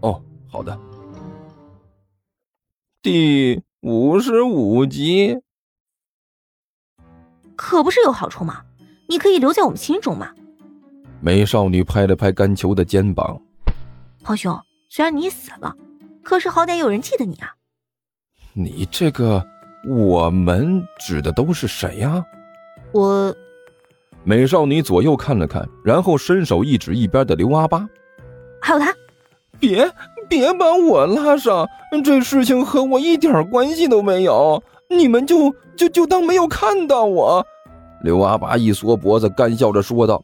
哦，好的。第五十五集，可不是有好处吗？你可以留在我们心中嘛。美少女拍了拍甘球的肩膀。皇兄，虽然你死了，可是好歹有人记得你啊。你这个我们指的都是谁呀？我。美少女左右看了看，然后伸手一指一边的刘阿八，还有他。别别把我拉上，这事情和我一点关系都没有，你们就就就当没有看到我。刘阿八一缩脖子，干笑着说道：“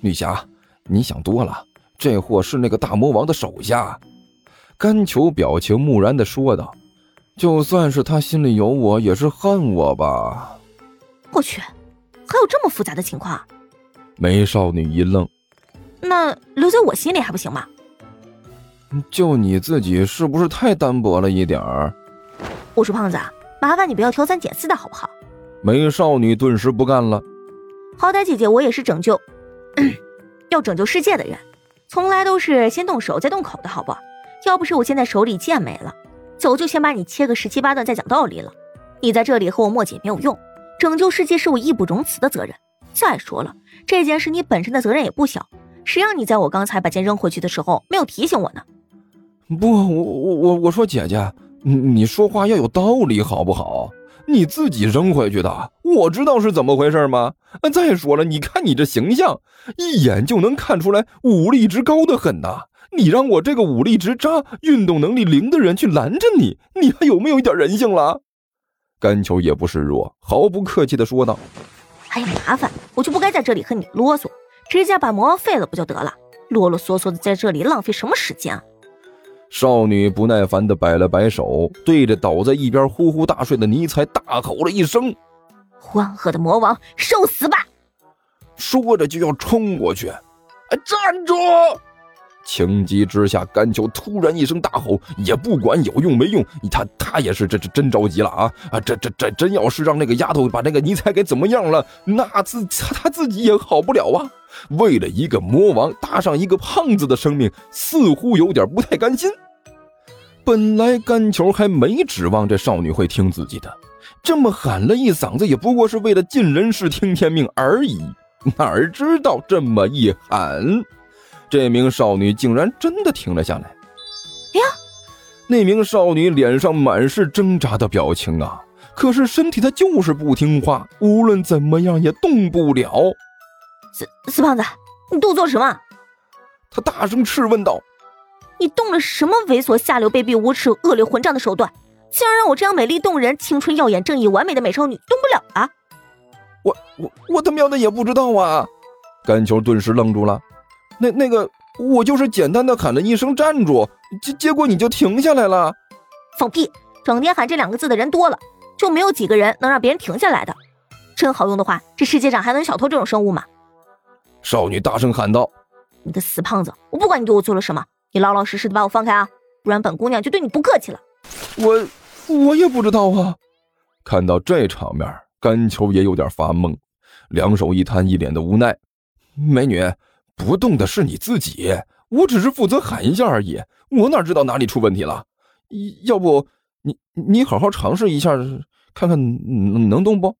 女侠，你想多了，这货是那个大魔王的手下。”甘球表情木然的说道：“就算是他心里有我，也是恨我吧。”我去，还有这么复杂的情况？美少女一愣：“那留在我心里还不行吗？”就你自己是不是太单薄了一点儿？我说胖子，麻烦你不要挑三拣四的好不好？美少女顿时不干了。好歹姐姐我也是拯救，要拯救世界的人，从来都是先动手再动口的好不？要不是我现在手里剑没了，早就先把你切个十七八段再讲道理了。你在这里和我磨叽没有用，拯救世界是我义不容辞的责任。再说了，这件事你本身的责任也不小，谁让你在我刚才把剑扔回去的时候没有提醒我呢？不，我我我我说姐姐，你你说话要有道理好不好？你自己扔回去的，我知道是怎么回事吗？再说了，你看你这形象，一眼就能看出来武力值高的很呐。你让我这个武力值渣、运动能力零的人去拦着你，你还有没有一点人性了？甘球也不示弱，毫不客气的说道：“哎呀，麻烦，我就不该在这里和你啰嗦，直接把魔王废了不就得了？啰啰嗦嗦的在这里浪费什么时间啊？”少女不耐烦的摆了摆手，对着倒在一边呼呼大睡的尼采大吼了一声：“欢贺的魔王，受死吧！”说着就要冲过去。站住！情急之下，甘球突然一声大吼，也不管有用没用，他他也是这这真着急了啊啊！这这这真要是让那个丫头把那个尼采给怎么样了，那自他自己也好不了啊！为了一个魔王搭上一个胖子的生命，似乎有点不太甘心。本来甘球还没指望这少女会听自己的，这么喊了一嗓子，也不过是为了尽人事听天命而已。哪知道这么一喊，这名少女竟然真的停了下来。呀，那名少女脸上满是挣扎的表情啊，可是身体她就是不听话，无论怎么样也动不了。死死胖子，你动作什么？他大声斥问道。你动了什么猥琐、下流、卑鄙、无耻、恶劣、混账的手段，竟然让我这样美丽动人、青春耀眼、正义完美的美少女动不了啊！我我我他喵的也不知道啊！甘球顿时愣住了。那那个，我就是简单的喊了一声站住，结结果你就停下来了。放屁！整天喊这两个字的人多了，就没有几个人能让别人停下来的。真好用的话，这世界上还能有小偷这种生物吗？少女大声喊道：“你个死胖子，我不管你对我做了什么。”你老老实实的把我放开啊，不然本姑娘就对你不客气了。我我也不知道啊。看到这场面，甘球也有点发懵，两手一摊，一脸的无奈。美女，不动的是你自己，我只是负责喊一下而已，我哪知道哪里出问题了？要不你你好好尝试一下，看看能能动不？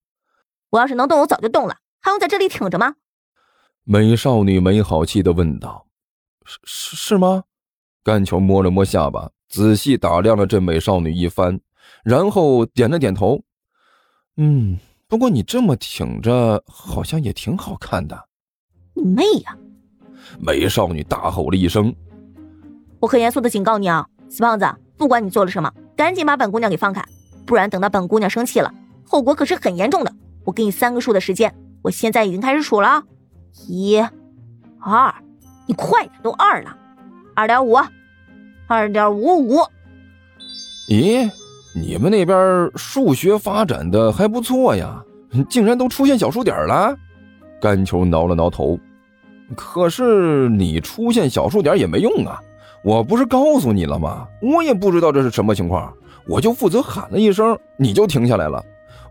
我要是能动，我早就动了，还用在这里挺着吗？美少女没好气的问道：“是是是吗？”甘球摸了摸下巴，仔细打量了这美少女一番，然后点了点头。嗯，不过你这么挺着，好像也挺好看的。你妹呀！美少女大吼了一声：“我很严肃的警告你啊，死胖子！不管你做了什么，赶紧把本姑娘给放开，不然等到本姑娘生气了，后果可是很严重的。我给你三个数的时间，我现在已经开始数了，一、二，你快点，都二了。”二点五，二点五五。咦，你们那边数学发展的还不错呀，竟然都出现小数点了。甘球挠了挠头，可是你出现小数点也没用啊！我不是告诉你了吗？我也不知道这是什么情况，我就负责喊了一声，你就停下来了。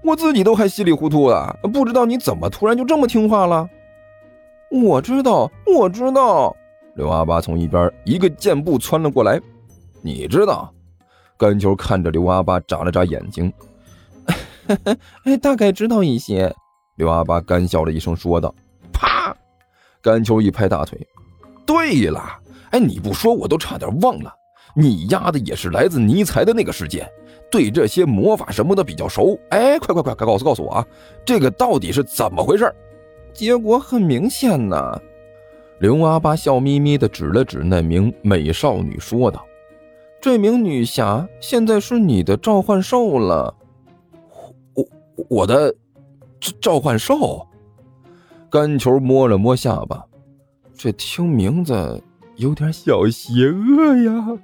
我自己都还稀里糊涂的，不知道你怎么突然就这么听话了。我知道，我知道。刘阿八从一边一个箭步窜了过来。你知道？甘球看着刘阿八眨了眨眼睛，哎，大概知道一些。刘阿八干笑了一声，说道：“！”甘秋一拍大腿：“对了，哎，你不说我都差点忘了，你丫的也是来自尼采的那个世界，对这些魔法什么的比较熟。哎，快快快，快告诉告诉我啊，这个到底是怎么回事？”结果很明显呐。刘阿巴笑眯眯地指了指那名美少女，说道：“这名女侠现在是你的召唤兽了。”我我的。召唤兽，甘球摸了摸下巴，这听名字有点小邪恶呀。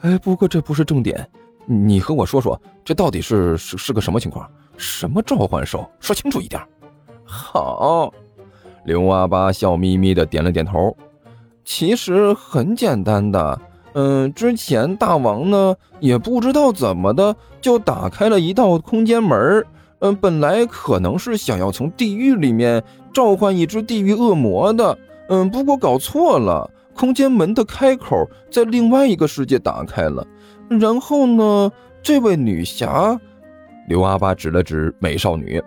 哎，不过这不是重点，你和我说说，这到底是是是个什么情况？什么召唤兽？说清楚一点。好，刘阿八笑眯眯的点了点头。其实很简单的，嗯，之前大王呢也不知道怎么的，就打开了一道空间门嗯，本来可能是想要从地狱里面召唤一只地狱恶魔的，嗯，不过搞错了，空间门的开口在另外一个世界打开了。然后呢，这位女侠，刘阿八指了指美少女，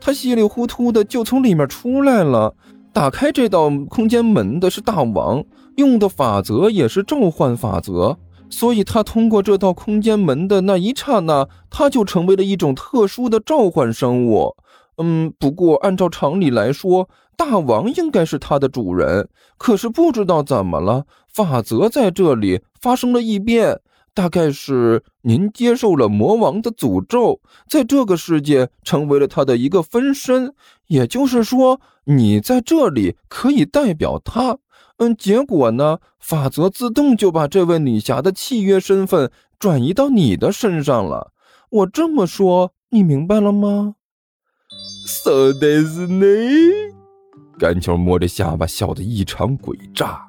她稀里糊涂的就从里面出来了。打开这道空间门的是大王，用的法则也是召唤法则。所以，他通过这道空间门的那一刹那，他就成为了一种特殊的召唤生物。嗯，不过按照常理来说，大王应该是他的主人。可是不知道怎么了，法则在这里发生了异变。大概是您接受了魔王的诅咒，在这个世界成为了他的一个分身。也就是说，你在这里可以代表他。嗯，结果呢？法则自动就把这位女侠的契约身份转移到你的身上了。我这么说，你明白了吗？So this ne？甘球摸着下巴，笑得异常诡诈。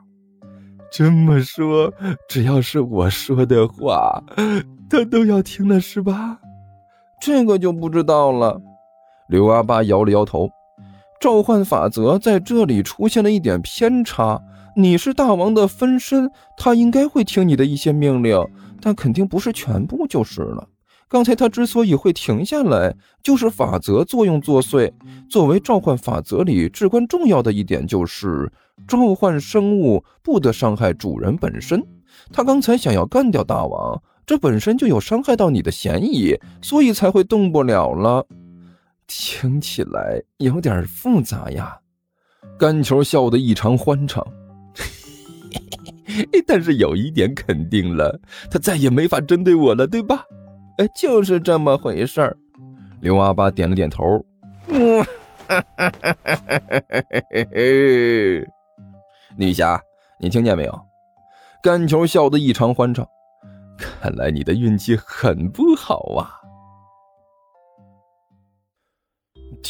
这么说，只要是我说的话，他都要听了，是吧？这个就不知道了。刘阿八摇了摇头，召唤法则在这里出现了一点偏差。你是大王的分身，他应该会听你的一些命令，但肯定不是全部就是了。刚才他之所以会停下来，就是法则作用作祟。作为召唤法则里至关重要的一点，就是召唤生物不得伤害主人本身。他刚才想要干掉大王，这本身就有伤害到你的嫌疑，所以才会动不了了。听起来有点复杂呀。干球笑得异常欢畅。但是有一点肯定了，他再也没法针对我了，对吧？哎，就是这么回事儿。刘阿八点了点头。嗯，女侠，你听见没有？干球笑得异常欢畅。看来你的运气很不好啊。